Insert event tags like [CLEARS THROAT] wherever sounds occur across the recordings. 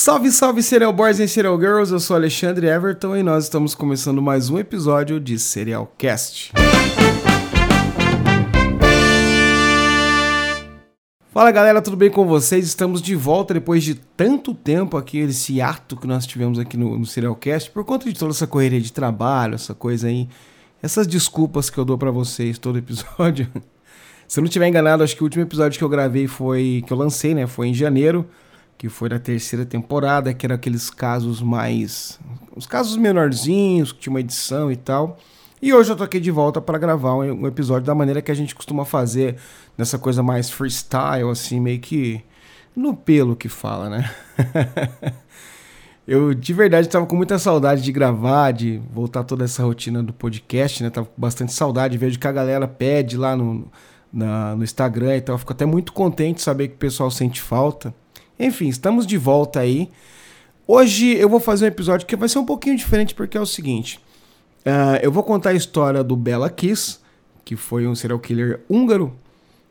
Salve, salve, Serial Boys e Serial Girls! Eu sou Alexandre Everton e nós estamos começando mais um episódio de Serial Cast. Fala galera, tudo bem com vocês? Estamos de volta depois de tanto tempo aqui, esse ato que nós tivemos aqui no, no Serialcast, por conta de toda essa correria de trabalho, essa coisa aí, essas desculpas que eu dou para vocês todo episódio. [LAUGHS] Se eu não estiver enganado, acho que o último episódio que eu gravei foi, que eu lancei, né, foi em janeiro, que foi da terceira temporada, que era aqueles casos mais, os casos menorzinhos, que tinha uma edição e tal. E hoje eu tô aqui de volta para gravar um episódio da maneira que a gente costuma fazer, nessa coisa mais freestyle, assim, meio que no pelo que fala, né? [LAUGHS] eu de verdade tava com muita saudade de gravar, de voltar toda essa rotina do podcast, né? Tava com bastante saudade, vejo que a galera pede lá no, na, no Instagram e tal. Fico até muito contente de saber que o pessoal sente falta. Enfim, estamos de volta aí. Hoje eu vou fazer um episódio que vai ser um pouquinho diferente, porque é o seguinte. Uh, eu vou contar a história do Bela Kiss, que foi um serial killer húngaro,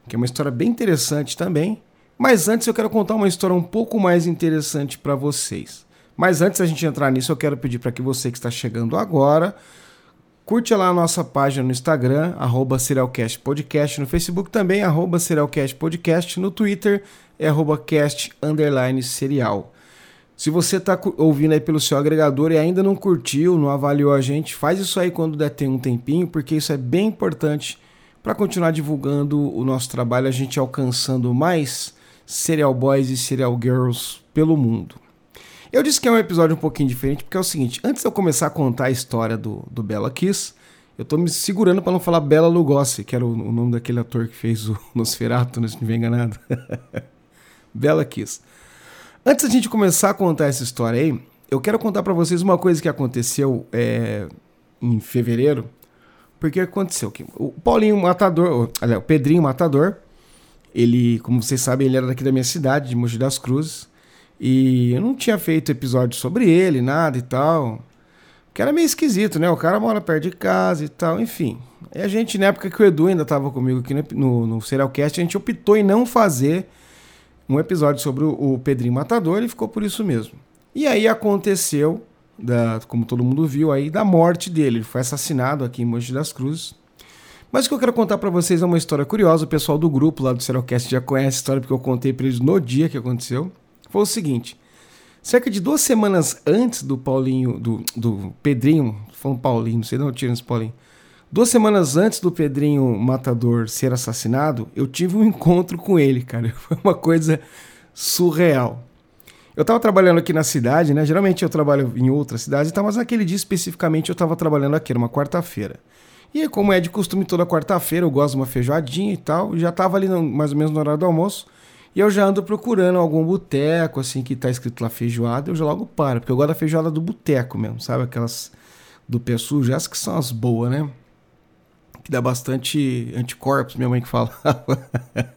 que é uma história bem interessante também. Mas antes eu quero contar uma história um pouco mais interessante para vocês. Mas antes da gente entrar nisso, eu quero pedir para que você que está chegando agora, curte lá a nossa página no Instagram, arroba Podcast, no Facebook também, arroba Podcast, no Twitter é arroba cast underline serial. Se você está ouvindo aí pelo seu agregador e ainda não curtiu, não avaliou a gente, faz isso aí quando der ter um tempinho, porque isso é bem importante para continuar divulgando o nosso trabalho, a gente alcançando mais serial boys e serial girls pelo mundo. Eu disse que é um episódio um pouquinho diferente, porque é o seguinte: antes de eu começar a contar a história do, do Bela Kiss, eu tô me segurando para não falar Bela Lugosi, que era o, o, nome daquele ator que fez o [LAUGHS] Nosferatu, né, se não me enganado. [LAUGHS] Bela Kiss. Antes da gente começar a contar essa história aí, eu quero contar para vocês uma coisa que aconteceu é, em fevereiro. Porque aconteceu que o Paulinho Matador, aliás, o Pedrinho Matador, ele, como vocês sabem, ele era daqui da minha cidade, de Mogi das Cruzes. E eu não tinha feito episódio sobre ele, nada e tal. Que era meio esquisito, né? O cara mora perto de casa e tal, enfim. E a gente, na época que o Edu ainda estava comigo aqui no, no, Serialcast, a gente optou em não fazer um episódio sobre o, Pedrinho Matador e ficou por isso mesmo. E aí aconteceu, da, como todo mundo viu aí, da morte dele. Ele foi assassinado aqui em Monte das Cruzes. Mas o que eu quero contar para vocês é uma história curiosa. O pessoal do grupo lá do Serocast já conhece a história porque eu contei para eles no dia que aconteceu. Foi o seguinte: cerca de duas semanas antes do Paulinho, do, do Pedrinho, falando Paulinho, não sei não, tira esse Paulinho. Duas semanas antes do Pedrinho Matador ser assassinado, eu tive um [LAUGHS] encontro com ele, cara. [LAUGHS] Foi uma coisa surreal. Eu tava trabalhando aqui na cidade, né? Geralmente eu trabalho em outras cidades, tá? mas naquele dia especificamente eu tava trabalhando aqui, era uma quarta-feira. E como é de costume toda quarta-feira, eu gosto de uma feijoadinha e tal. Já tava ali no, mais ou menos no horário do almoço. E eu já ando procurando algum boteco, assim, que tá escrito lá feijoada, eu já logo paro, porque eu gosto da feijoada do boteco mesmo, sabe? Aquelas do pé sujo, essas que são as boas, né? que dá bastante anticorpos, minha mãe que falava. [LAUGHS]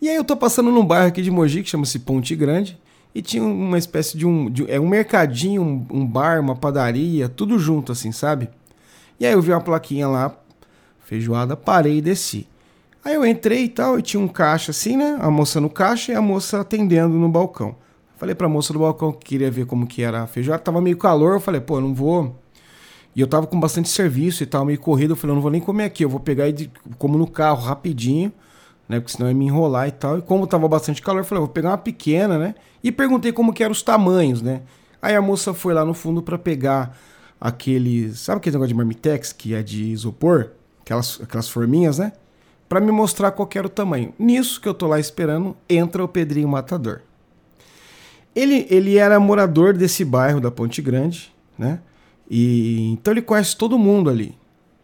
e aí eu tô passando num bairro aqui de Mogi que chama-se Ponte Grande e tinha uma espécie de um, de, é um mercadinho, um, um, bar, uma padaria, tudo junto assim, sabe? E aí eu vi uma plaquinha lá, feijoada, parei e desci. Aí eu entrei e tal, e tinha um caixa assim, né? A moça no caixa e a moça atendendo no balcão. Falei pra moça do balcão que queria ver como que era a feijoada, tava meio calor, eu falei, pô, eu não vou e eu tava com bastante serviço e tal, meio corrido. Eu falei, eu não vou nem comer aqui, eu vou pegar e como no carro rapidinho, né? Porque senão ia me enrolar e tal. E como tava bastante calor, eu falei, eu vou pegar uma pequena, né? E perguntei como que eram os tamanhos, né? Aí a moça foi lá no fundo para pegar aqueles. Sabe aquele negócio de marmitex que é de isopor? Aquelas, aquelas forminhas, né? Para me mostrar qual era o tamanho. Nisso que eu tô lá esperando, entra o Pedrinho Matador. Ele, ele era morador desse bairro da Ponte Grande, né? E então ele conhece todo mundo ali.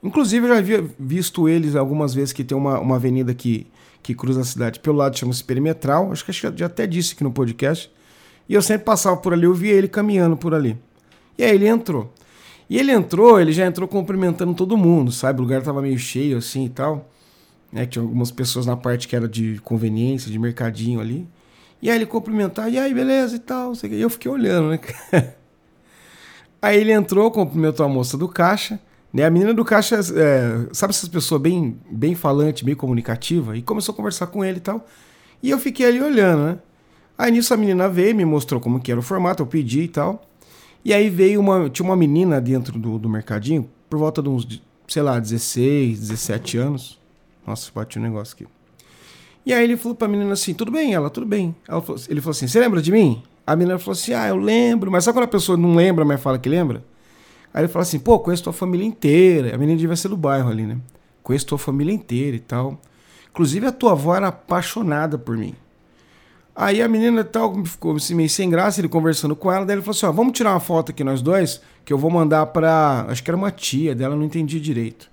Inclusive eu já havia visto eles algumas vezes que tem uma, uma avenida que, que cruza a cidade pelo lado, chama-se Perimetral. Acho que, acho que já até disse aqui no podcast. E eu sempre passava por ali, eu via ele caminhando por ali. E aí ele entrou. E ele entrou, ele já entrou cumprimentando todo mundo, sabe? O lugar tava meio cheio assim e tal. Né? Tinha algumas pessoas na parte que era de conveniência, de mercadinho ali. E aí ele cumprimentar, e aí, beleza e tal. E eu fiquei olhando, né? [LAUGHS] Aí ele entrou, cumprimentou a moça do caixa. Né? A menina do caixa, é, sabe essas pessoas bem, bem falante, bem comunicativa? E começou a conversar com ele e tal. E eu fiquei ali olhando, né? Aí nisso a menina veio, me mostrou como que era o formato, eu pedi e tal. E aí veio uma. Tinha uma menina dentro do, do mercadinho, por volta de uns, sei lá, 16, 17 anos. Nossa, bati um negócio aqui. E aí ele falou pra menina assim: tudo bem? Ela, tudo bem. Ela falou, ele falou assim: você lembra de mim? A menina falou assim: ah, eu lembro. Mas sabe quando a pessoa não lembra, mas fala que lembra? Aí ele falou assim: pô, conheço tua família inteira. A menina devia ser do bairro ali, né? Conheço tua família inteira e tal. Inclusive a tua avó era apaixonada por mim. Aí a menina tal ficou assim, meio sem graça, ele conversando com ela, daí ele falou assim: ó, vamos tirar uma foto aqui nós dois, que eu vou mandar pra. Acho que era uma tia dela, não entendi direito.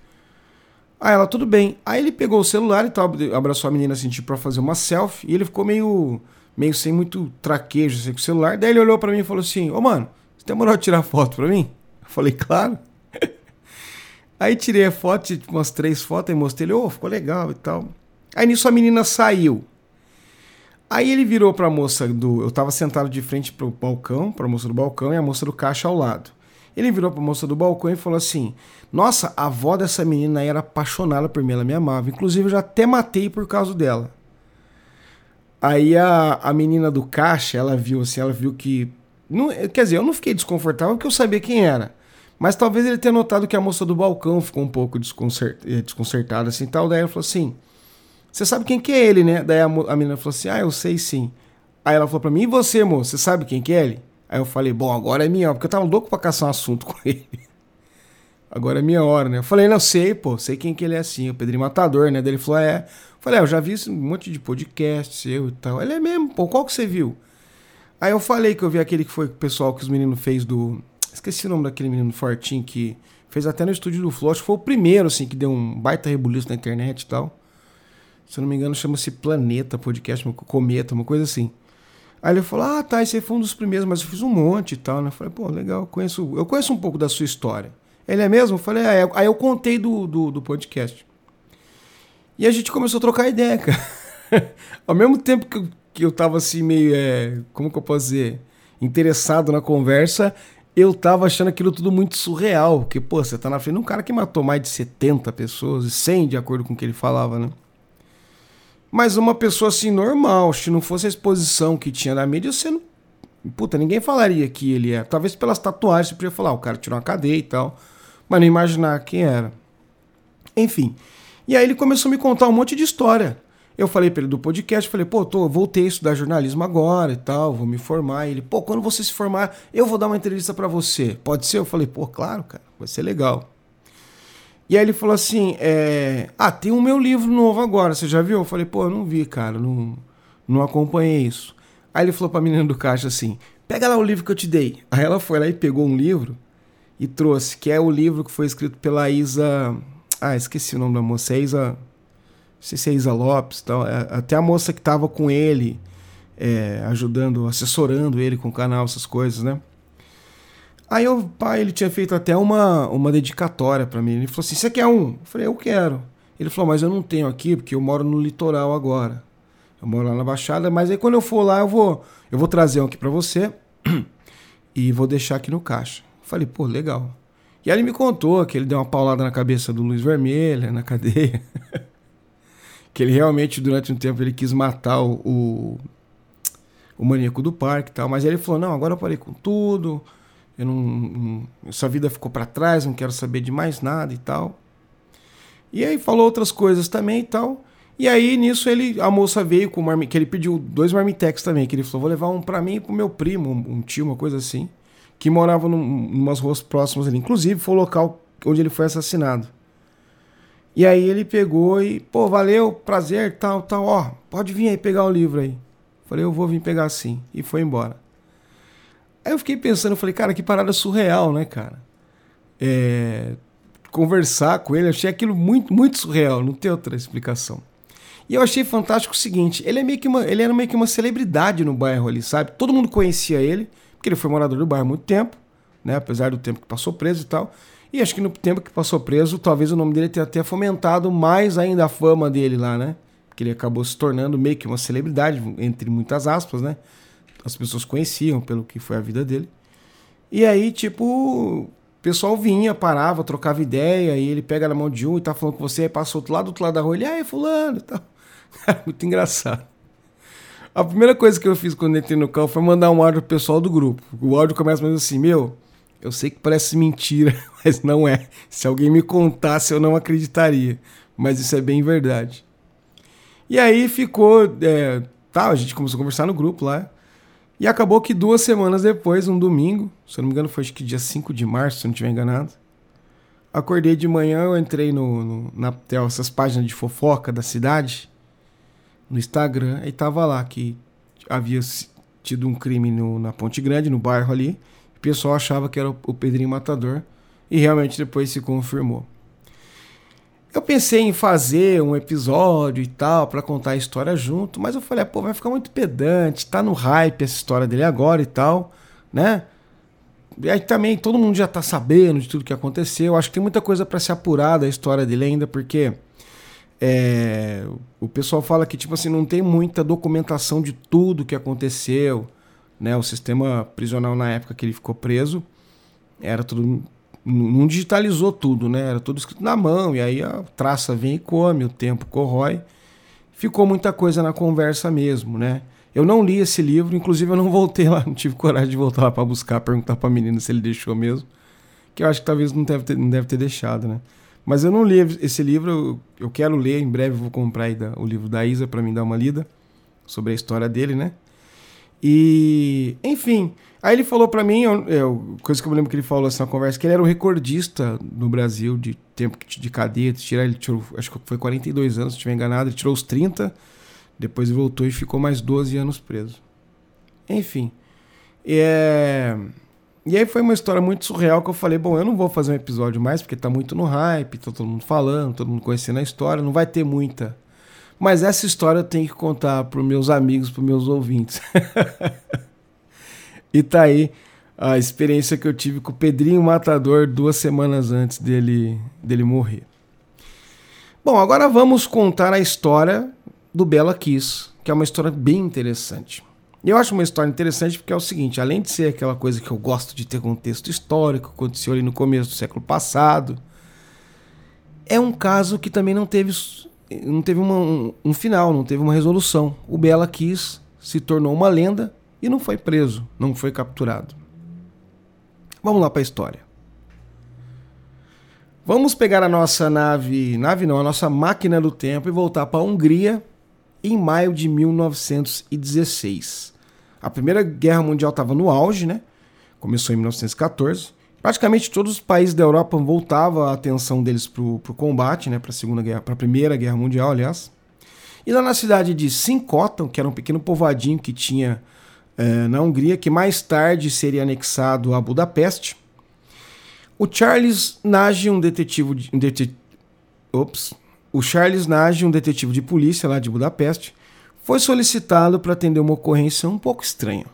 Aí ela, tudo bem. Aí ele pegou o celular e tal, abraçou a menina assim, tipo, pra fazer uma selfie, e ele ficou meio, meio sem muito traquejo assim, com o celular. Daí ele olhou para mim e falou assim: Ô mano, você demorou a tirar foto pra mim? Eu falei, claro. [LAUGHS] Aí tirei a foto, umas três fotos, e mostrei ele, ô, oh, ficou legal e tal. Aí nisso a menina saiu. Aí ele virou pra moça do. Eu tava sentado de frente pro balcão, pra moça do balcão e a moça do caixa ao lado. Ele virou pra moça do balcão e falou assim: Nossa, a avó dessa menina era apaixonada por mim, ela me amava. Inclusive, eu já até matei por causa dela. Aí a, a menina do caixa, ela viu assim, ela viu que. Não, quer dizer, eu não fiquei desconfortável porque eu sabia quem era. Mas talvez ele tenha notado que a moça do balcão ficou um pouco desconcert, eh, desconcertada assim tal. Daí ela falou assim: Você sabe quem que é ele, né? Daí a, a menina falou assim: Ah, eu sei sim. Aí ela falou pra mim: E você, moço, você sabe quem que é ele? Aí eu falei: Bom, agora é minha hora, porque eu tava louco pra caçar um assunto [LAUGHS] com ele. Agora é minha hora, né? Eu falei: Não, sei, pô, sei quem que ele é assim, o Pedrinho Matador, né? Daí ele falou: É. Eu falei: é, Eu já vi um monte de podcast seu e tal. Ele é mesmo, pô, qual que você viu? Aí eu falei que eu vi aquele que foi o pessoal que os meninos fez do Esqueci o nome daquele menino fortinho que fez até no estúdio do Flow. Acho que foi o primeiro, assim, que deu um baita rebuliço na internet e tal. Se eu não me engano, chama-se Planeta Podcast, Cometa, uma coisa assim. Aí ele falou: Ah, tá, esse foi um dos primeiros, mas eu fiz um monte e tal, né? Eu falei, pô, legal, eu conheço, eu conheço um pouco da sua história. Ele é mesmo? Eu falei, é. Aí eu contei do, do, do podcast. E a gente começou a trocar ideia, [LAUGHS] cara. Ao mesmo tempo que eu, que eu tava assim, meio. É, como que eu posso dizer? Interessado na conversa, eu tava achando aquilo tudo muito surreal, porque, pô, você tá na frente de um cara que matou mais de 70 pessoas, e 100 de acordo com o que ele falava, né? Mas uma pessoa assim, normal, se não fosse a exposição que tinha na mídia, você não. Puta, ninguém falaria que ele é. Talvez pelas tatuagens você podia falar, ah, o cara tirou uma cadeia e tal. Mas não imaginar quem era. Enfim. E aí ele começou a me contar um monte de história. Eu falei para ele do podcast, falei, pô, tô, voltei a estudar jornalismo agora e tal, vou me formar. E ele, pô, quando você se formar, eu vou dar uma entrevista para você. Pode ser? Eu falei, pô, claro, cara, vai ser legal. E aí ele falou assim, é... ah, tem o meu livro novo agora, você já viu? Eu falei, pô, eu não vi, cara, não, não acompanhei isso. Aí ele falou pra menina do caixa assim, pega lá o livro que eu te dei. Aí ela foi lá e pegou um livro e trouxe, que é o livro que foi escrito pela Isa... Ah, esqueci o nome da moça, é Isa não sei se é Isa Lopes, tal, é, até a moça que estava com ele, é, ajudando, assessorando ele com o canal, essas coisas, né? Aí o pai, ele tinha feito até uma, uma dedicatória para mim. Ele falou assim: Você quer um? Eu falei: Eu quero. Ele falou: Mas eu não tenho aqui porque eu moro no litoral agora. Eu moro lá na Baixada, mas aí quando eu for lá, eu vou, eu vou trazer um aqui para você [CLEARS THROAT] e vou deixar aqui no caixa. Eu falei: Pô, legal. E aí ele me contou que ele deu uma paulada na cabeça do Luiz Vermelha, na [LAUGHS] cadeia. que ele realmente, durante um tempo, ele quis matar o, o, o maníaco do parque e tal. Mas ele falou: não, agora eu parei com tudo, eu não, essa vida ficou para trás, não quero saber de mais nada e tal. E aí falou outras coisas também e tal. E aí nisso ele, a moça veio com marmi, que ele pediu dois marmitex também, que ele falou: vou levar um para mim e pro meu primo, um, um, tio, uma coisa assim, que morava num, umas ruas próximas ali. Inclusive foi o local onde ele foi assassinado. E aí ele pegou e, pô, valeu, prazer, tal, tal, ó, pode vir aí pegar o livro aí. Falei, eu vou vir pegar sim. E foi embora. Aí eu fiquei pensando, falei, cara, que parada surreal, né, cara? É, conversar com ele, achei aquilo muito, muito surreal, não tem outra explicação. E eu achei fantástico o seguinte, ele, é meio que uma, ele era meio que uma celebridade no bairro ali, sabe? Todo mundo conhecia ele, porque ele foi morador do bairro há muito tempo, né? Apesar do tempo que passou preso e tal. E acho que no tempo que passou preso, talvez o nome dele tenha até fomentado mais ainda a fama dele lá, né? Porque ele acabou se tornando meio que uma celebridade, entre muitas aspas, né? As pessoas conheciam pelo que foi a vida dele. E aí, tipo, o pessoal vinha, parava, trocava ideia, e ele pega na mão de um e tá falando com você, aí passou outro lado, do outro lado da rua, ele, aí, fulano e [LAUGHS] tal. Muito engraçado. A primeira coisa que eu fiz quando entrei no carro foi mandar um áudio pro pessoal do grupo. O áudio começa mais assim, meu, eu sei que parece mentira, [LAUGHS] mas não é. Se alguém me contasse, eu não acreditaria. Mas isso é bem verdade. E aí ficou. É, tá, a gente começou a conversar no grupo lá. E acabou que duas semanas depois, um domingo, se eu não me engano, foi acho que dia 5 de março, se eu não estiver enganado. Acordei de manhã, eu entrei no, no na essas páginas de fofoca da cidade, no Instagram, e tava lá que havia tido um crime no, na Ponte Grande, no bairro ali. O pessoal achava que era o Pedrinho Matador, e realmente depois se confirmou. Eu pensei em fazer um episódio e tal para contar a história junto, mas eu falei, pô, vai ficar muito pedante, tá no hype essa história dele agora e tal, né? E aí também todo mundo já tá sabendo de tudo que aconteceu. Acho que tem muita coisa para se apurar da história dele ainda, porque é, o pessoal fala que tipo assim não tem muita documentação de tudo que aconteceu, né? O sistema prisional na época que ele ficou preso era tudo não digitalizou tudo, né? Era tudo escrito na mão, e aí a traça vem e come, o tempo corrói. Ficou muita coisa na conversa mesmo, né? Eu não li esse livro, inclusive eu não [LAUGHS] voltei lá, não tive coragem de voltar lá para buscar, perguntar para a menina se ele deixou mesmo, que eu acho que talvez não deve ter, não deve ter deixado, né? Mas eu não li esse livro, eu, quero ler, em breve vou comprar o livro da Isa para mim dar uma lida sobre a história dele, né? E, enfim, Aí ele falou para mim, eu, eu, coisa que eu me lembro que ele falou assim na conversa, que ele era o recordista no Brasil de tempo de cadeia. Tirar, ele tirou, acho que foi 42 anos, se estiver enganado. Ele tirou os 30, depois voltou e ficou mais 12 anos preso. Enfim. É... E aí foi uma história muito surreal que eu falei, bom, eu não vou fazer um episódio mais, porque tá muito no hype, tá todo mundo falando, todo mundo conhecendo a história, não vai ter muita. Mas essa história eu tenho que contar pros meus amigos, pros meus ouvintes. [LAUGHS] E tá aí a experiência que eu tive com o Pedrinho Matador duas semanas antes dele, dele morrer. Bom, agora vamos contar a história do Bela Kiss, que é uma história bem interessante. Eu acho uma história interessante porque é o seguinte: além de ser aquela coisa que eu gosto de ter contexto histórico, aconteceu ali no começo do século passado, é um caso que também não teve, não teve uma, um, um final, não teve uma resolução. O Bela Kiss se tornou uma lenda e não foi preso, não foi capturado. Vamos lá para a história. Vamos pegar a nossa nave, nave não, a nossa máquina do tempo e voltar para a Hungria em maio de 1916. A Primeira Guerra Mundial estava no auge, né? Começou em 1914. Praticamente todos os países da Europa voltavam a atenção deles para o combate, né? Para a Segunda Guerra, para a Primeira Guerra Mundial, aliás. E lá na cidade de Sinkotan, que era um pequeno povoadinho que tinha na Hungria, que mais tarde seria anexado a Budapeste. O Charles Nagy, um detetive, de, um detet... Ops. O Charles Nagy, um detetive de polícia lá de Budapeste, foi solicitado para atender uma ocorrência um pouco estranha.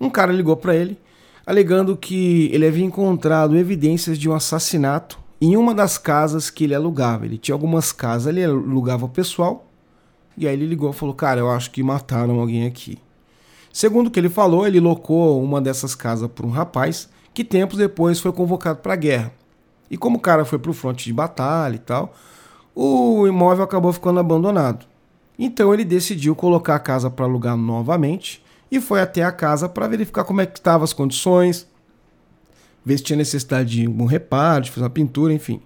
Um cara ligou para ele, alegando que ele havia encontrado evidências de um assassinato em uma das casas que ele alugava. Ele tinha algumas casas, ele alugava o pessoal. E aí ele ligou e falou: Cara, eu acho que mataram alguém aqui. Segundo o que ele falou, ele locou uma dessas casas para um rapaz que tempos depois foi convocado para a guerra. E como o cara foi para o fronte de batalha e tal, o imóvel acabou ficando abandonado. Então ele decidiu colocar a casa para alugar novamente e foi até a casa para verificar como é que estavam as condições, ver se tinha necessidade de algum reparo, de fazer uma pintura, enfim.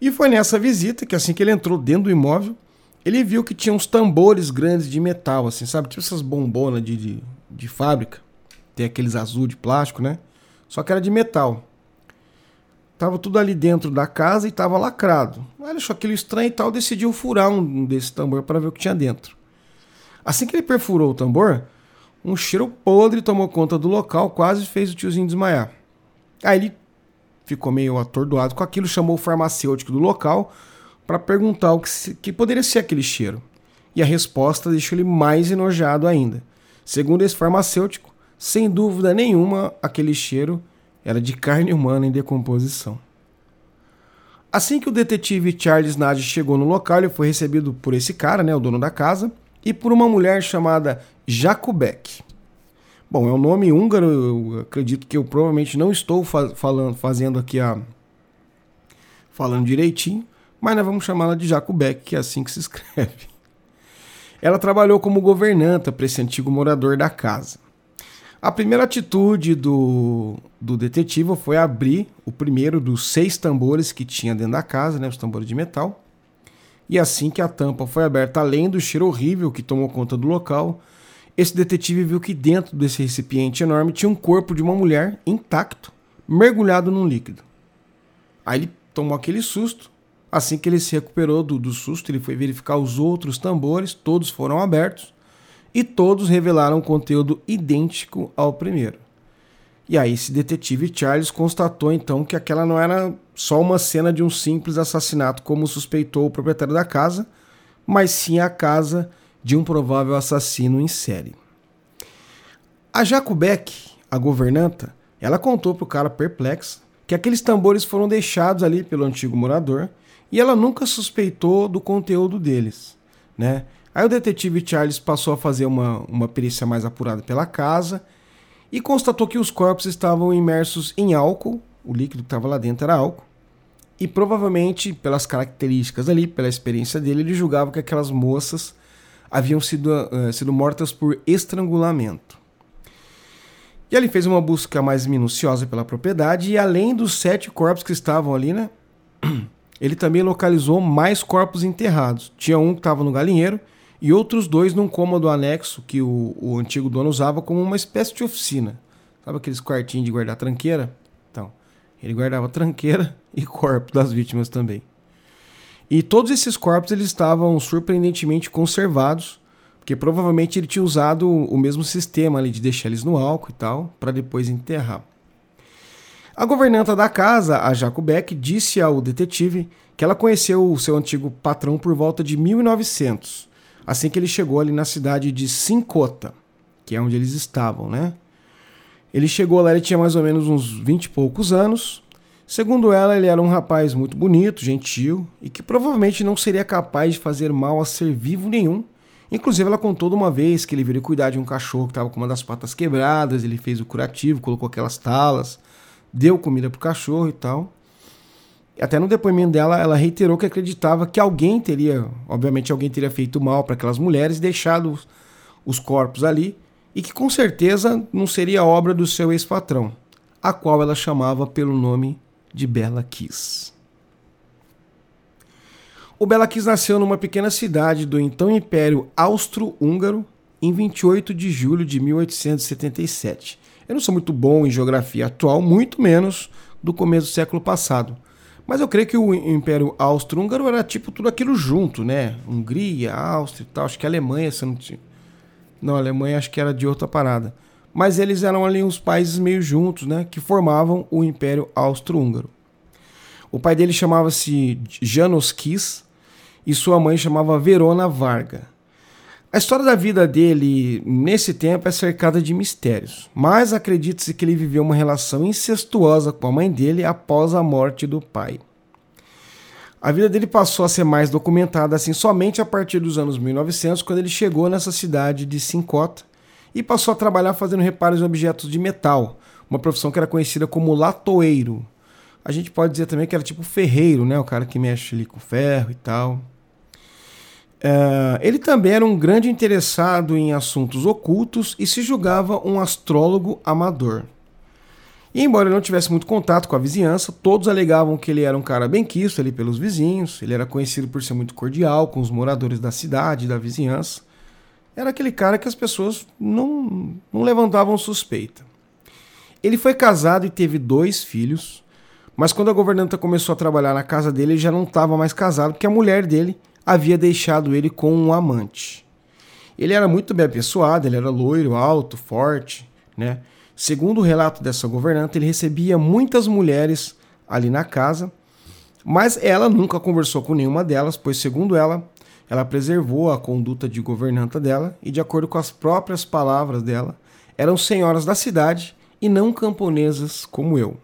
E foi nessa visita que assim que ele entrou dentro do imóvel, ele viu que tinha uns tambores grandes de metal, assim, sabe? Tipo essas bombonas de, de, de fábrica. Tem aqueles azul de plástico, né? Só que era de metal. Tava tudo ali dentro da casa e tava lacrado. Ele achou aquilo estranho e tal, decidiu furar um desse tambor para ver o que tinha dentro. Assim que ele perfurou o tambor, um cheiro podre tomou conta do local, quase fez o tiozinho desmaiar. Aí ele ficou meio atordoado com aquilo, chamou o farmacêutico do local, para perguntar o que, se, que poderia ser aquele cheiro. E a resposta deixou ele mais enojado ainda. Segundo esse farmacêutico, sem dúvida nenhuma, aquele cheiro era de carne humana em decomposição. Assim que o detetive Charles Nagy chegou no local, ele foi recebido por esse cara, né, o dono da casa, e por uma mulher chamada Jakubek. Bom, é um nome húngaro, eu acredito que eu provavelmente não estou fa falando, fazendo aqui a falando direitinho, mas nós vamos chamá-la de Jacobek, que é assim que se escreve. ela trabalhou como governanta para esse antigo morador da casa. A primeira atitude do, do detetive foi abrir o primeiro dos seis tambores que tinha dentro da casa, né, os tambores de metal. E assim que a tampa foi aberta, além do cheiro horrível que tomou conta do local, esse detetive viu que dentro desse recipiente enorme tinha um corpo de uma mulher intacto, mergulhado num líquido. Aí ele tomou aquele susto. Assim que ele se recuperou do, do susto, ele foi verificar os outros tambores, todos foram abertos e todos revelaram conteúdo idêntico ao primeiro. E aí esse detetive Charles constatou então que aquela não era só uma cena de um simples assassinato como suspeitou o proprietário da casa, mas sim a casa de um provável assassino em série. A Jacobek, a governanta, ela contou para o cara perplexo que aqueles tambores foram deixados ali pelo antigo morador e ela nunca suspeitou do conteúdo deles, né? Aí o detetive Charles passou a fazer uma, uma perícia mais apurada pela casa e constatou que os corpos estavam imersos em álcool, o líquido que estava lá dentro era álcool, e provavelmente, pelas características ali, pela experiência dele, ele julgava que aquelas moças haviam sido, uh, sido mortas por estrangulamento. E ele fez uma busca mais minuciosa pela propriedade, e além dos sete corpos que estavam ali, né? [CLEARS THROAT] Ele também localizou mais corpos enterrados. Tinha um que estava no galinheiro e outros dois num cômodo anexo que o, o antigo dono usava como uma espécie de oficina. Sabe aqueles quartinhos de guardar tranqueira? Então, ele guardava tranqueira [LAUGHS] e corpo das vítimas também. E todos esses corpos eles estavam surpreendentemente conservados, porque provavelmente ele tinha usado o mesmo sistema ali de deixar eles no álcool e tal, para depois enterrar. A governanta da casa, a Jacobeck, disse ao detetive que ela conheceu o seu antigo patrão por volta de 1900, assim que ele chegou ali na cidade de Sincota, que é onde eles estavam, né? Ele chegou lá, ele tinha mais ou menos uns 20 e poucos anos, Segundo ela, ele era um rapaz muito bonito, gentil e que provavelmente não seria capaz de fazer mal a ser vivo nenhum. Inclusive, ela contou de uma vez que ele veio cuidar de um cachorro que estava com uma das patas quebradas, ele fez o curativo, colocou aquelas talas, deu comida pro cachorro e tal. Até no depoimento dela, ela reiterou que acreditava que alguém teria, obviamente alguém teria feito mal para aquelas mulheres, deixado os corpos ali, e que com certeza não seria obra do seu ex-patrão, a qual ela chamava pelo nome de Bela Kiss. O Bela Kiss nasceu numa pequena cidade do então Império Austro-Húngaro em 28 de julho de 1877. Eu não sou muito bom em geografia atual, muito menos do começo do século passado. Mas eu creio que o Império Austro-Húngaro era tipo tudo aquilo junto, né? Hungria, Áustria e tal. Acho que a Alemanha, se não tinha. Não, a Alemanha acho que era de outra parada mas eles eram ali uns países meio juntos, né, que formavam o Império Austro-Húngaro. O pai dele chamava-se Janos Kiss e sua mãe chamava Verona Varga. A história da vida dele nesse tempo é cercada de mistérios, mas acredita-se que ele viveu uma relação incestuosa com a mãe dele após a morte do pai. A vida dele passou a ser mais documentada assim somente a partir dos anos 1900, quando ele chegou nessa cidade de Sincota, e passou a trabalhar fazendo reparos em objetos de metal, uma profissão que era conhecida como latoeiro. A gente pode dizer também que era tipo ferreiro, né? O cara que mexe ali com ferro e tal. Uh, ele também era um grande interessado em assuntos ocultos e se julgava um astrólogo amador. E embora ele não tivesse muito contato com a vizinhança, todos alegavam que ele era um cara bem quisto ali pelos vizinhos, ele era conhecido por ser muito cordial com os moradores da cidade, da vizinhança era aquele cara que as pessoas não, não levantavam suspeita. Ele foi casado e teve dois filhos, mas quando a governanta começou a trabalhar na casa dele, ele já não estava mais casado, porque a mulher dele havia deixado ele com um amante. Ele era muito bem apessoado, ele era loiro, alto, forte, né? Segundo o relato dessa governanta, ele recebia muitas mulheres ali na casa, mas ela nunca conversou com nenhuma delas, pois, segundo ela, ela preservou a conduta de governanta dela e, de acordo com as próprias palavras dela, eram senhoras da cidade e não camponesas como eu.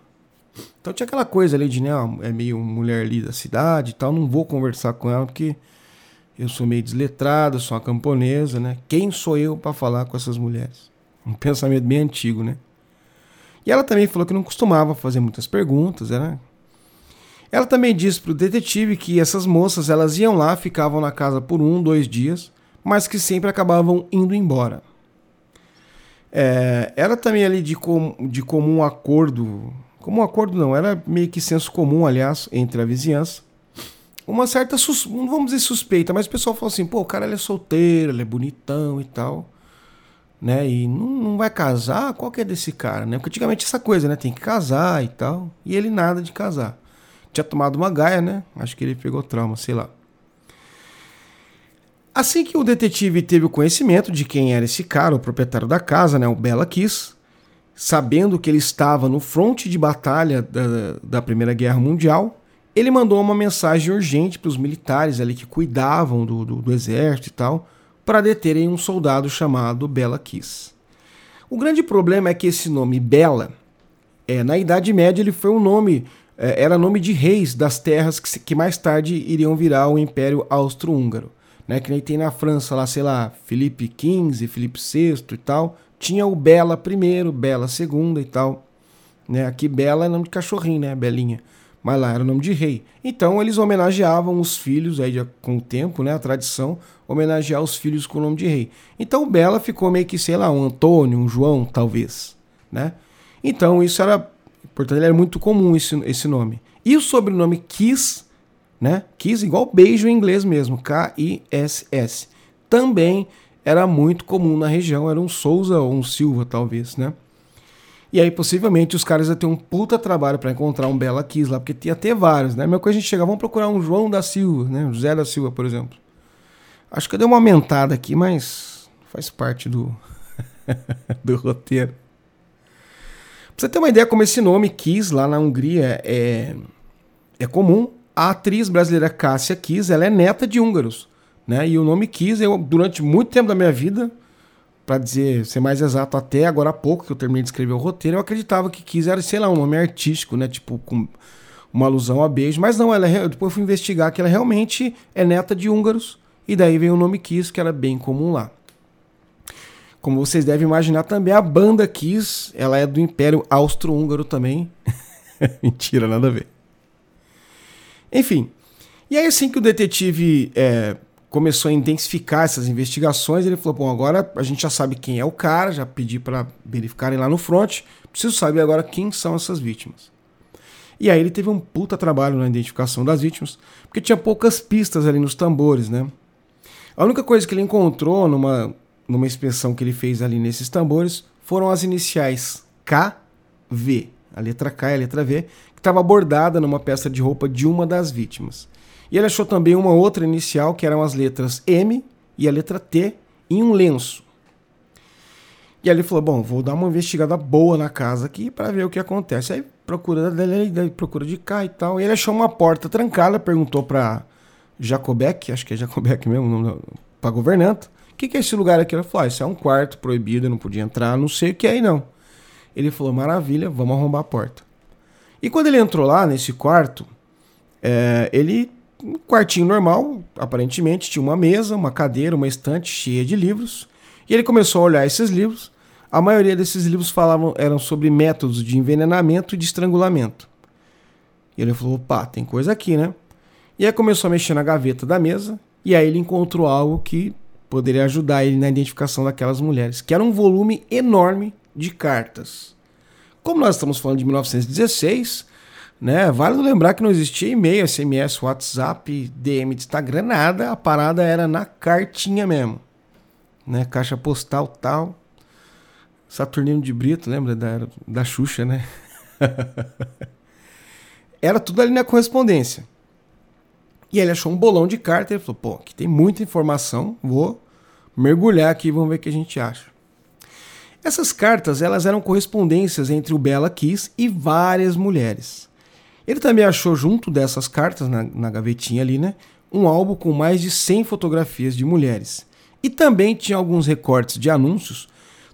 Então tinha aquela coisa ali de, né, é meio mulher ali da cidade e tal, não vou conversar com ela porque eu sou meio desletrado, sou uma camponesa, né? Quem sou eu para falar com essas mulheres? Um pensamento bem antigo, né? E ela também falou que não costumava fazer muitas perguntas, era ela também disse para o detetive que essas moças elas iam lá, ficavam na casa por um, dois dias, mas que sempre acabavam indo embora. É, era também ali de, com, de comum acordo, comum acordo não, era meio que senso comum, aliás, entre a vizinhança, uma certa, não vamos dizer suspeita, mas o pessoal falou assim, pô, o cara ele é solteiro, ele é bonitão e tal, né, e não, não vai casar, qual que é desse cara, né, porque antigamente essa coisa, né, tem que casar e tal, e ele nada de casar. Tinha tomado uma gaia, né, acho que ele pegou trauma, sei lá. Assim que o detetive teve o conhecimento de quem era esse cara, o proprietário da casa, né, o Bela Kiss, sabendo que ele estava no fronte de batalha da, da Primeira Guerra Mundial, ele mandou uma mensagem urgente para os militares ali que cuidavam do, do, do exército e tal, para deterem um soldado chamado Bela Kiss. O grande problema é que esse nome Bela, é, na Idade Média, ele foi um nome, é, era nome de reis das terras que, que mais tarde iriam virar o Império Austro-Húngaro né? Que nem tem na França lá, sei lá, Felipe XV, Felipe VI e tal. Tinha o Bela primeiro, Bela segunda e tal. Né? Aqui Bela é nome de cachorrinho, né? Belinha. Mas lá era nome de rei. Então eles homenageavam os filhos, aí com o tempo, né? A tradição, homenagear os filhos com o nome de rei. Então o Bela ficou meio que, sei lá, um Antônio, um João, talvez, né? Então isso era, portanto, era muito comum esse, esse nome. E o sobrenome Kiss né? Kiss igual beijo em inglês mesmo, K-I-S-S. Também era muito comum na região, era um Souza ou um Silva, talvez, né? E aí, possivelmente, os caras iam ter um puta trabalho para encontrar um Bela Kiss lá, porque ia ter vários, né? Mesma coisa a gente chega, vamos procurar um João da Silva, né? José da Silva, por exemplo. Acho que eu dei uma aumentada aqui, mas faz parte do, [LAUGHS] do roteiro. Pra você ter uma ideia como esse nome Kiss lá na Hungria é, é comum, a atriz brasileira Cássia Kiss, ela é neta de húngaros, né? E o nome Kiss, eu durante muito tempo da minha vida, para dizer, ser mais exato, até agora há pouco que eu terminei de escrever o roteiro, eu acreditava que Kiss era, sei lá, um nome artístico, né? Tipo, com uma alusão a beijo, mas não, ela é, depois eu fui investigar que ela realmente é neta de húngaros, e daí veio o nome Kiss, que era bem comum lá. Como vocês devem imaginar também, a banda Kiss, ela é do Império Austro-Húngaro também. [LAUGHS] Mentira, nada a ver. Enfim. E aí, assim que o detetive é, começou a intensificar essas investigações, ele falou: Bom, agora a gente já sabe quem é o cara, já pedi para verificarem lá no front, preciso saber agora quem são essas vítimas. E aí ele teve um puta trabalho na identificação das vítimas, porque tinha poucas pistas ali nos tambores, né? A única coisa que ele encontrou numa, numa inspeção que ele fez ali nesses tambores foram as iniciais KV, a letra K e a letra V, estava bordada numa peça de roupa de uma das vítimas. E ele achou também uma outra inicial, que eram as letras M e a letra T, em um lenço. E aí ele falou: Bom, vou dar uma investigada boa na casa aqui para ver o que acontece. Aí procura procura de cá e tal. E ele achou uma porta trancada, perguntou para Jacobek, acho que é Jacobek mesmo, para governanta: O que, que é esse lugar aqui? Ela falou: ah, Isso é um quarto proibido, não podia entrar, não sei o que é aí não. Ele falou: Maravilha, vamos arrombar a porta. E quando ele entrou lá nesse quarto, é, ele, um quartinho normal, aparentemente, tinha uma mesa, uma cadeira, uma estante cheia de livros. E ele começou a olhar esses livros. A maioria desses livros falavam eram sobre métodos de envenenamento e de estrangulamento. E ele falou: opa, tem coisa aqui, né? E aí começou a mexer na gaveta da mesa. E aí ele encontrou algo que poderia ajudar ele na identificação daquelas mulheres, que era um volume enorme de cartas. Como nós estamos falando de 1916, né? Vale lembrar que não existia e-mail, SMS, WhatsApp, DM de Instagram, nada. A parada era na cartinha mesmo. Né? Caixa postal tal. Saturnino de Brito, lembra da, da Xuxa, né? [LAUGHS] era tudo ali na correspondência. E ele achou um bolão de carta e falou: pô, aqui tem muita informação, vou mergulhar aqui, vamos ver o que a gente acha. Essas cartas elas eram correspondências entre o Bela Kiss e várias mulheres. Ele também achou junto dessas cartas, na, na gavetinha ali, né, um álbum com mais de 100 fotografias de mulheres. E também tinha alguns recortes de anúncios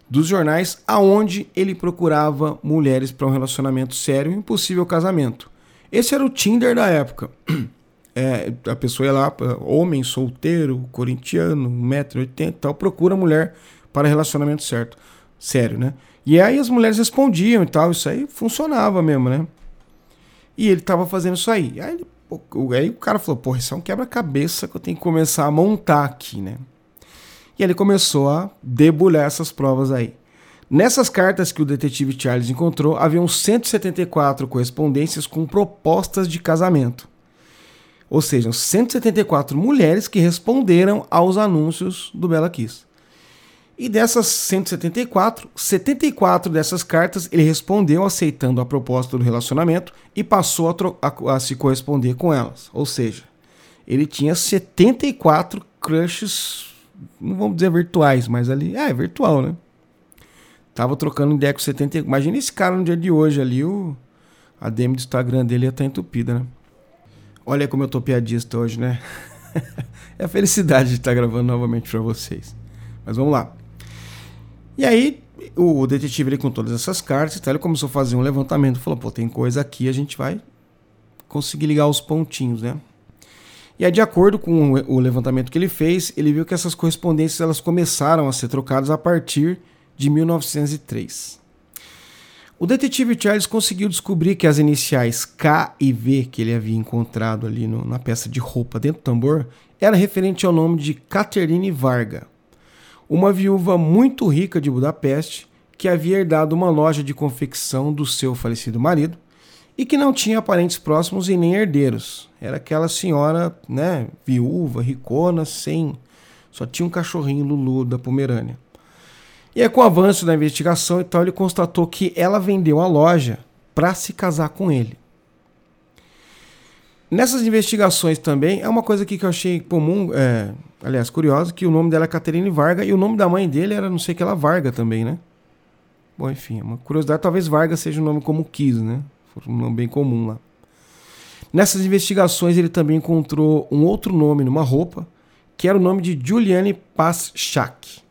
dos jornais aonde ele procurava mulheres para um relacionamento sério e um possível casamento. Esse era o Tinder da época. [CLEARS THROAT] É, a pessoa ia lá, homem, solteiro, corintiano, 1,80m tal, procura mulher para relacionamento certo sério, né? E aí as mulheres respondiam e tal, isso aí funcionava mesmo, né? E ele tava fazendo isso aí. Aí, ele, aí o cara falou, porra, isso é um quebra-cabeça que eu tenho que começar a montar aqui, né? E ele começou a debulhar essas provas aí. Nessas cartas que o detetive Charles encontrou, haviam 174 correspondências com propostas de casamento. Ou seja, 174 mulheres que responderam aos anúncios do Bela Kiss. E dessas 174, 74 dessas cartas ele respondeu aceitando a proposta do relacionamento e passou a, a, a se corresponder com elas. Ou seja, ele tinha 74 crushes, não vamos dizer virtuais, mas ali, é, virtual, né? Tava trocando ideia com 74. Imagina esse cara no dia de hoje ali, o, a DM do Instagram dele ia estar tá entupida, né? Olha como eu tô piadista hoje, né? [LAUGHS] é a felicidade de estar gravando novamente para vocês. Mas vamos lá. E aí, o detetive ele com todas essas cartas e tal, ele começou a fazer um levantamento, falou, pô, tem coisa aqui, a gente vai conseguir ligar os pontinhos, né? E aí, de acordo com o levantamento que ele fez, ele viu que essas correspondências elas começaram a ser trocadas a partir de 1903. O detetive Charles conseguiu descobrir que as iniciais K e V que ele havia encontrado ali no, na peça de roupa dentro do tambor era referente ao nome de Catherine Varga, uma viúva muito rica de Budapeste que havia herdado uma loja de confecção do seu falecido marido e que não tinha parentes próximos e nem herdeiros. Era aquela senhora, né, viúva, ricona, sem só tinha um cachorrinho Lulu da Pomerânia. E aí, com o avanço da investigação, então ele constatou que ela vendeu a loja para se casar com ele. Nessas investigações também, é uma coisa aqui que eu achei comum, é, aliás, curiosa, que o nome dela é Caterine Varga e o nome da mãe dele era não sei que ela Varga também, né? Bom, enfim, é uma curiosidade, talvez Varga seja um nome como quis, né? Um nome bem comum lá. Nessas investigações ele também encontrou um outro nome numa roupa, que era o nome de Juliane Paschak.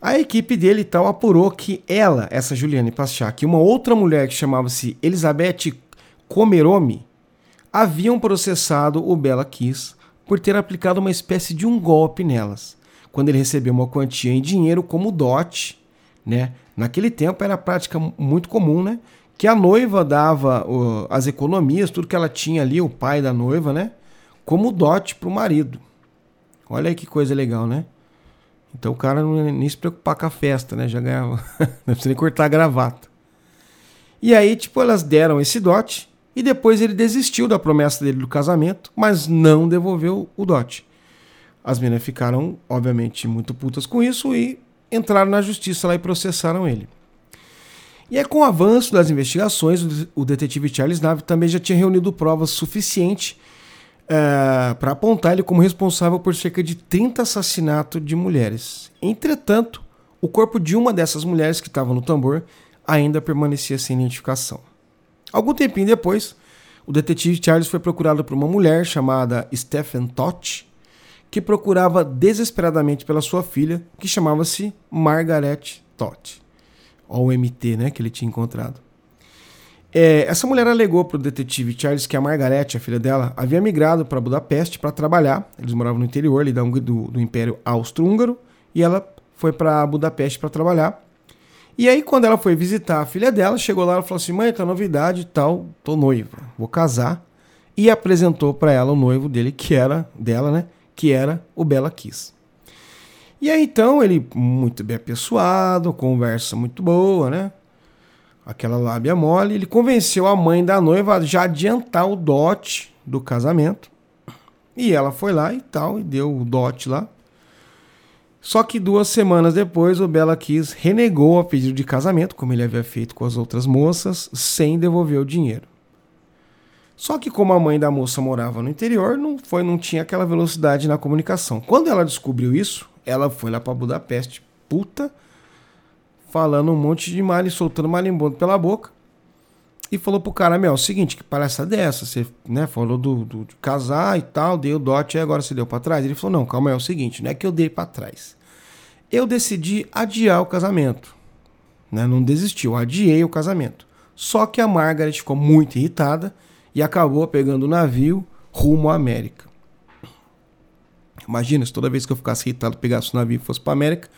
A equipe dele então apurou que ela, essa Juliane Paschak, e uma outra mulher que chamava-se Elizabeth Comeromi, haviam processado o Bela Kiss por ter aplicado uma espécie de um golpe nelas, quando ele recebeu uma quantia em dinheiro como dote, né? Naquele tempo era prática muito comum, né? Que a noiva dava uh, as economias, tudo que ela tinha ali, o pai da noiva, né? Como dote para o marido. Olha aí que coisa legal, né? Então o cara não ia nem se preocupar com a festa, né? Já ganhava. [LAUGHS] não precisa nem cortar a gravata. E aí, tipo, elas deram esse dote e depois ele desistiu da promessa dele do casamento, mas não devolveu o dote. As meninas ficaram, obviamente, muito putas com isso e entraram na justiça lá e processaram ele. E é com o avanço das investigações, o detetive Charles Nave também já tinha reunido provas suficientes é, para apontar ele como responsável por cerca de 30 assassinatos de mulheres. Entretanto, o corpo de uma dessas mulheres que estava no tambor ainda permanecia sem identificação. Algum tempinho depois, o detetive Charles foi procurado por uma mulher chamada Stephen Todd, que procurava desesperadamente pela sua filha, que chamava-se Margaret o MT, né, que ele tinha encontrado. É, essa mulher alegou para o detetive Charles que a Margaret, a filha dela, havia migrado para Budapeste para trabalhar. Eles moravam no interior ali do, do Império Austro-Húngaro e ela foi para Budapeste para trabalhar. E aí, quando ela foi visitar a filha dela, chegou lá e falou assim: Mãe, tá novidade tal, tô noiva, vou casar. E apresentou para ela o noivo dele, que era dela, né? Que era o Bela Kiss. E aí, então, ele, muito bem apessoado, conversa muito boa, né? aquela lábia mole, ele convenceu a mãe da noiva a já adiantar o dote do casamento. E ela foi lá e tal, e deu o dote lá. Só que duas semanas depois, o Bela Kiss renegou o pedido de casamento, como ele havia feito com as outras moças, sem devolver o dinheiro. Só que como a mãe da moça morava no interior, não foi, não tinha aquela velocidade na comunicação. Quando ela descobriu isso, ela foi lá para Budapeste, puta, falando um monte de mal e soltando marimbondo pela boca. E falou pro cara, meu, é o seguinte, que palestra dessa? Você né, falou do, do, de casar e tal, deu dote, e agora você deu para trás? Ele falou, não, calma, é o seguinte, não é que eu dei para trás. Eu decidi adiar o casamento. Né? Não desistiu, adiei o casamento. Só que a Margaret ficou muito irritada e acabou pegando o navio rumo à América. Imagina, se toda vez que eu ficasse irritado, pegasse o navio e fosse para América,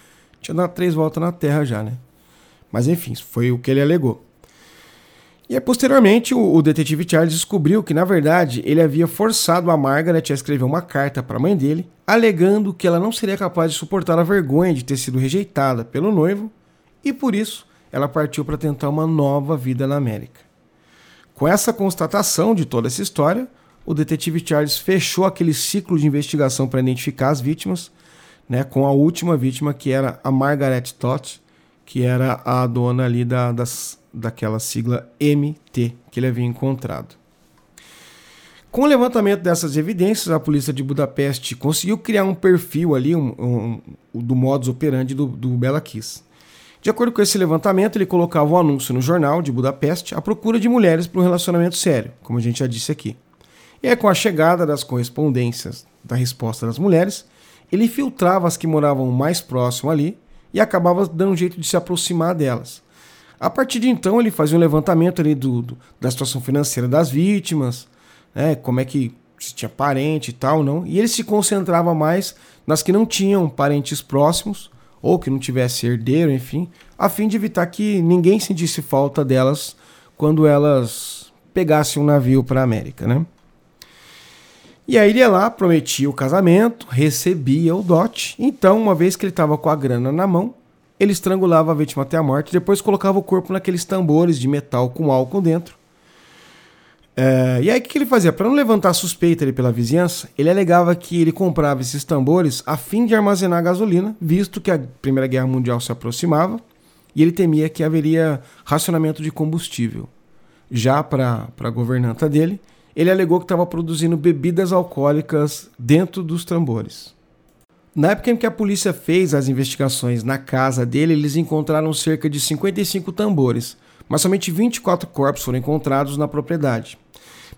tinha dado três voltas na Terra já, né? Mas enfim, foi o que ele alegou. E aí, posteriormente, o, o, detetive Charles descobriu que, na verdade, ele havia forçado a Margaret a escrever uma carta para a mãe dele, alegando que ela não seria capaz de suportar a vergonha de ter sido rejeitada pelo noivo, e por isso ela partiu para tentar uma nova vida na América. Com essa constatação de toda essa história, o detetive Charles fechou aquele ciclo de investigação para identificar as vítimas, né, com a última vítima, que era a Margaret Todd, que era a dona ali da, das, daquela sigla MT que ele havia encontrado. Com o levantamento dessas evidências, a polícia de Budapeste conseguiu criar um perfil ali um, um, do modus operandi do, do Bela Kiss. De acordo com esse levantamento, ele colocava um anúncio no jornal de Budapeste à procura de mulheres para um relacionamento sério, como a gente já disse aqui. E aí, com a chegada das correspondências da resposta das mulheres, ele filtrava as que moravam mais próximo ali e acabava dando um jeito de se aproximar delas. A partir de então, ele fazia um levantamento ali do, do da situação financeira das vítimas, né, como é que se tinha parente e tal, não. E ele se concentrava mais nas que não tinham parentes próximos ou que não tivesse herdeiro, enfim, a fim de evitar que ninguém sentisse falta delas quando elas pegassem um navio para a América, né? E aí ele ia lá, prometia o casamento, recebia o dote. Então, uma vez que ele estava com a grana na mão, ele estrangulava a vítima até a morte, depois colocava o corpo naqueles tambores de metal com álcool dentro. É, e aí o que, ele fazia? Para não levantar suspeita ali pela vizinhança, ele alegava que ele comprava esses tambores a fim de armazenar gasolina, visto que a Primeira Guerra Mundial se aproximava e ele temia que haveria racionamento de combustível. Já para a governanta dele, ele alegou que estava produzindo bebidas alcoólicas dentro dos tambores. Na época em que a polícia fez as investigações na casa dele, eles encontraram cerca de 55 tambores, mas somente 24 corpos foram encontrados na propriedade.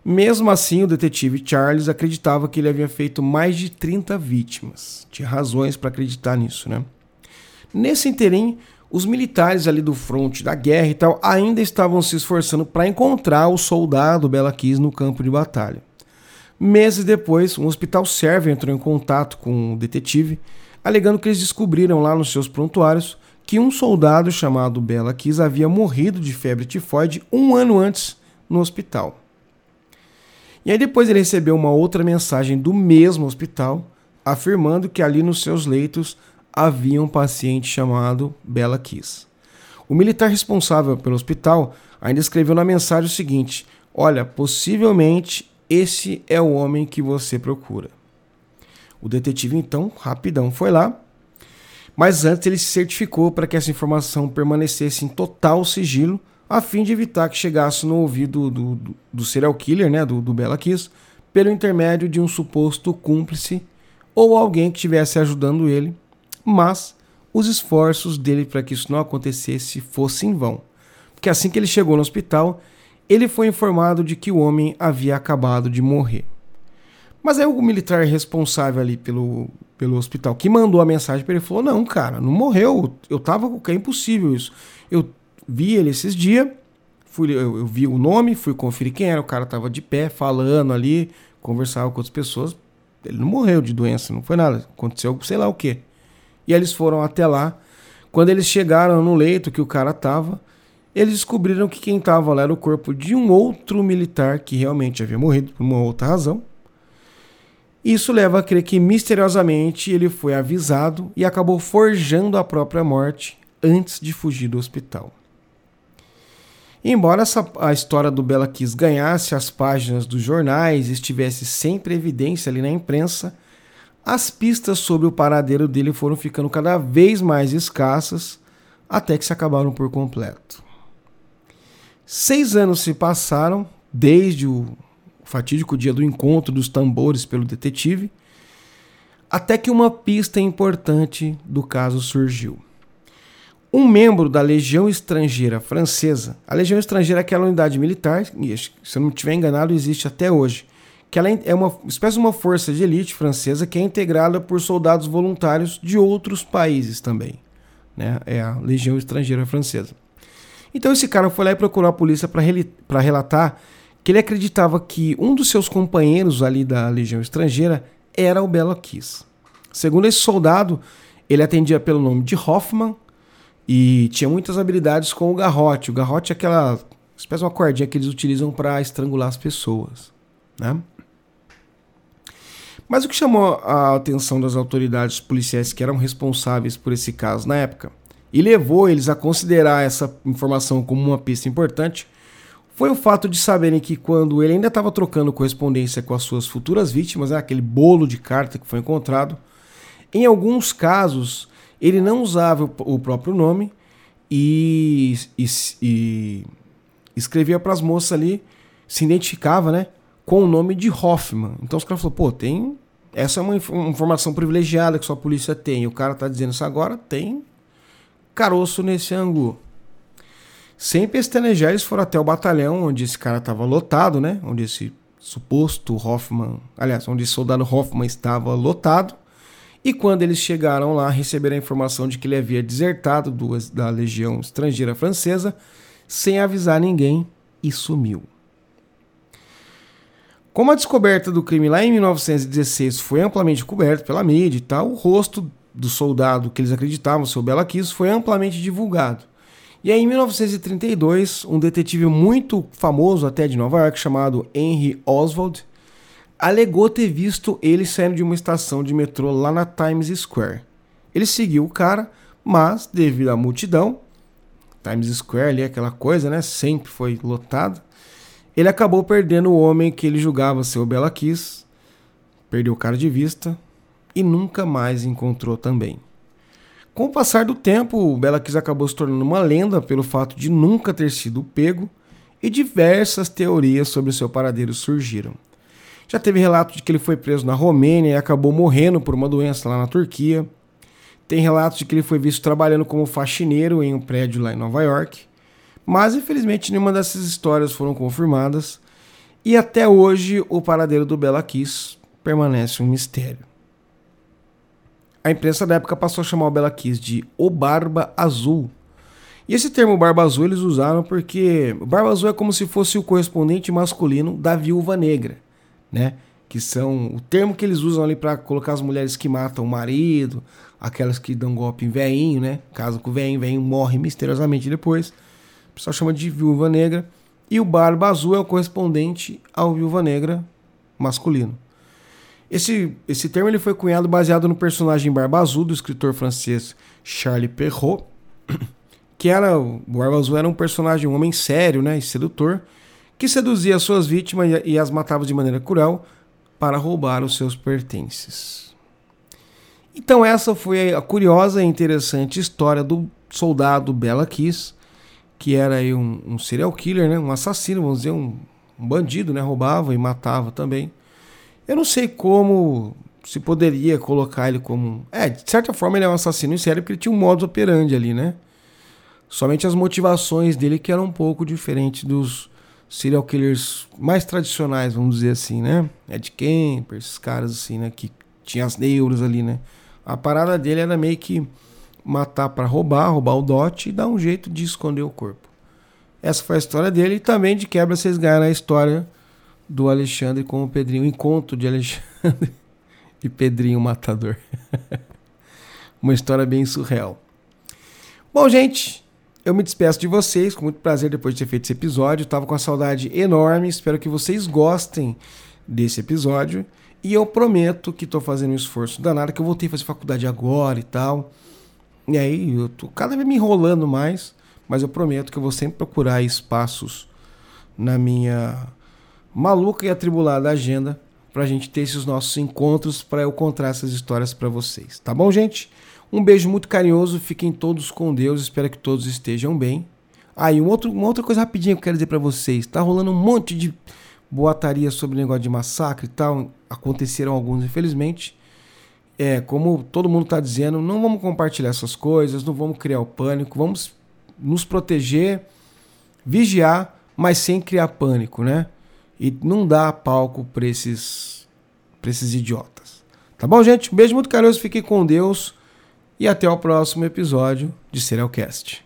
Mesmo assim, o detetive Charles acreditava que ele havia feito mais de 30 vítimas. Tinha razões para acreditar nisso, né? Nesse interim, os militares ali do fronte da guerra e tal ainda estavam se esforçando para encontrar o soldado Bela Kiss no campo de batalha. Meses depois, um hospital sérvio entrou em contato com o detetive, alegando que eles descobriram lá nos seus prontuários que um soldado chamado Bela Kiss havia morrido de febre tifoide um ano antes no hospital. E aí depois ele recebeu uma outra mensagem do mesmo hospital, afirmando que ali nos seus leitos havia um paciente chamado Bela Kiss. O militar responsável pelo hospital ainda escreveu na mensagem o seguinte: Olha, possivelmente esse é o homem que você procura. O detetive, então, rapidão foi lá, mas antes ele se certificou para que essa informação permanecesse em total sigilo, a fim de evitar que chegasse no ouvido do, do, do serial killer, né, do, do Bela Kiss, pelo intermédio de um suposto cúmplice ou alguém que estivesse ajudando ele, mas os esforços dele para que isso não acontecesse fossem em vão. Porque assim que ele chegou no hospital, ele foi informado de que o homem havia acabado de morrer. Mas aí o militar responsável ali pelo, pelo hospital que mandou a mensagem para ele falou: Não, cara, não morreu. Eu tava com. É impossível isso. Eu vi ele esses dias, fui, eu, eu, vi o nome, fui conferir quem era. O cara tava de pé, falando ali, conversava com outras pessoas. Ele não morreu de doença, não foi nada. Aconteceu sei lá o que. E eles foram até lá. Quando eles chegaram no leito que o cara tava, eles descobriram que quem estava lá era o corpo de um outro militar que realmente havia morrido por uma outra razão. Isso leva a crer que misteriosamente ele foi avisado e acabou forjando a própria morte antes de fugir do hospital. Embora essa, a história do Bela Kiss ganhasse as páginas dos jornais e estivesse sempre em evidência ali na imprensa, as pistas sobre o paradeiro dele foram ficando cada vez mais escassas até que se acabaram por completo. Seis anos se passaram desde o fatídico dia do encontro dos tambores pelo detetive, até que uma pista importante do caso surgiu. Um membro da Legião Estrangeira Francesa, a Legião Estrangeira é aquela unidade militar, se eu não estiver enganado, existe até hoje, que ela é uma espécie de uma força de elite francesa que é integrada por soldados voluntários de outros países também. Né? É a Legião Estrangeira Francesa. Então esse cara foi lá e procurou a polícia para relatar que ele acreditava que um dos seus companheiros ali da Legião Estrangeira era o Bela Kiss. Segundo esse soldado, ele atendia pelo nome de Hoffman e tinha muitas habilidades com o garrote. O garrote é aquela espécie de uma cordinha que eles utilizam para estrangular as pessoas, né? Mas o que chamou a atenção das autoridades policiais que eram responsáveis por esse caso na época e levou eles a considerar essa informação como uma pista importante foi o fato de saberem que quando ele ainda estava trocando correspondência com as suas futuras vítimas, né, aquele bolo de carta que foi encontrado, em alguns casos ele não usava o próprio nome e, e, e escrevia para as moças ali, se identificava, né, com o nome de Hoffman. Então os caras falaram, pô, tem essa é uma informação privilegiada que só a polícia tem. O cara tá dizendo isso agora, tem caroço nesse ângulo. Sem pestanejar, eles foram até o batalhão onde esse cara estava lotado, né? Onde esse suposto Hoffman, aliás, onde esse soldado Hoffman estava lotado. E quando eles chegaram lá, receberam a informação de que ele havia desertado do, da legião estrangeira francesa, sem avisar ninguém, e sumiu. Como a descoberta do crime lá em 1916 foi amplamente coberto pela mídia e tal, o rosto do soldado que eles acreditavam ser o Bela Kiss foi amplamente divulgado. E aí, em 1932, um detetive muito famoso até de Nova York, chamado Henry Oswald, alegou ter visto ele saindo de uma estação de metrô lá na Times Square. Ele seguiu o cara, mas devido à multidão, Times Square ali, aquela coisa, né? Sempre foi lotado. Ele acabou perdendo o homem que ele julgava ser o Bela Kiss, perdeu o cara de vista e nunca mais encontrou também. Com o passar do tempo, Bela Kiss acabou se tornando uma lenda pelo fato de nunca ter sido pego e diversas teorias sobre seu paradeiro surgiram. Já teve relato de que ele foi preso na Romênia e acabou morrendo por uma doença lá na Turquia. Tem relatos de que ele foi visto trabalhando como faxineiro em um prédio lá em Nova York. Mas infelizmente nenhuma dessas histórias foram confirmadas. E até hoje o paradeiro do Bela Kiss permanece um mistério. A imprensa da época passou a chamar o Bela Kiss de O Barba Azul. E esse termo Barba Azul eles usaram porque Barba Azul é como se fosse o correspondente masculino da Viúva Negra, né? Que são o termo que eles usam ali para colocar as mulheres que matam o marido, aquelas que dão golpe em veinho, né? Caso com o veinho, veinho morre misteriosamente depois. O pessoal chama de Viúva Negra. E o Barba Azul é o correspondente ao Viúva Negra masculino. Esse, esse termo ele foi cunhado baseado no personagem Barba Azul do escritor francês Charles Perrault, [CLEARS THROAT] que era o Barba Azul era um personagem, um homem sério, né, e sedutor, que seduzia suas vítimas e as matava de maneira cruel para roubar os seus pertences. Então essa foi a curiosa e interessante história do soldado Bela Kiss, que era aí um, um serial killer, né, um assassino, vamos dizer, um, um bandido, né, roubava e matava também eu não sei como se poderia colocar ele como. É, de certa forma ele é um assassino em série porque ele tinha um modus operandi ali, né? Somente as motivações dele que eram um pouco diferentes dos serial killers mais tradicionais, vamos dizer assim, né? Ed Kemper, esses caras assim, né? Que tinha as neuras ali, né? A parada dele era meio que matar para roubar, roubar o dote e dar um jeito de esconder o corpo. Essa foi a história dele e também de quebra vocês ganharam a história do Alexandre com o Pedrinho, o encontro de Alexandre [LAUGHS] e Pedrinho Matador. [LAUGHS] Uma história bem surreal. Bom, gente, eu me despeço de vocês com muito prazer depois de ter feito esse episódio. Eu tava com uma saudade enorme, espero que vocês gostem desse episódio. E eu prometo que estou fazendo um esforço danado, que eu voltei a fazer faculdade agora e tal. E aí eu tô cada vez me enrolando mais, mas eu prometo que eu vou sempre procurar espaços na minha maluca e atribulada agenda para a gente ter esses nossos encontros para eu contar essas histórias para vocês. Tá bom, gente? Um beijo muito carinhoso, fiquem todos com Deus, espero que todos estejam bem. Ah, e um outro, uma outra coisa rapidinha que eu quero dizer para vocês: tá rolando um monte de boataria sobre o negócio de massacre e tal. Aconteceram alguns, infelizmente. É, como todo mundo está dizendo, não vamos compartilhar essas coisas, não vamos criar o pânico, vamos nos proteger, vigiar, mas sem criar pânico, né? E não dá palco para esses, pra esses idiotas. Tá bom, gente? Beijo muito carinhoso, fiquem com Deus e até o próximo episódio de Serialcast.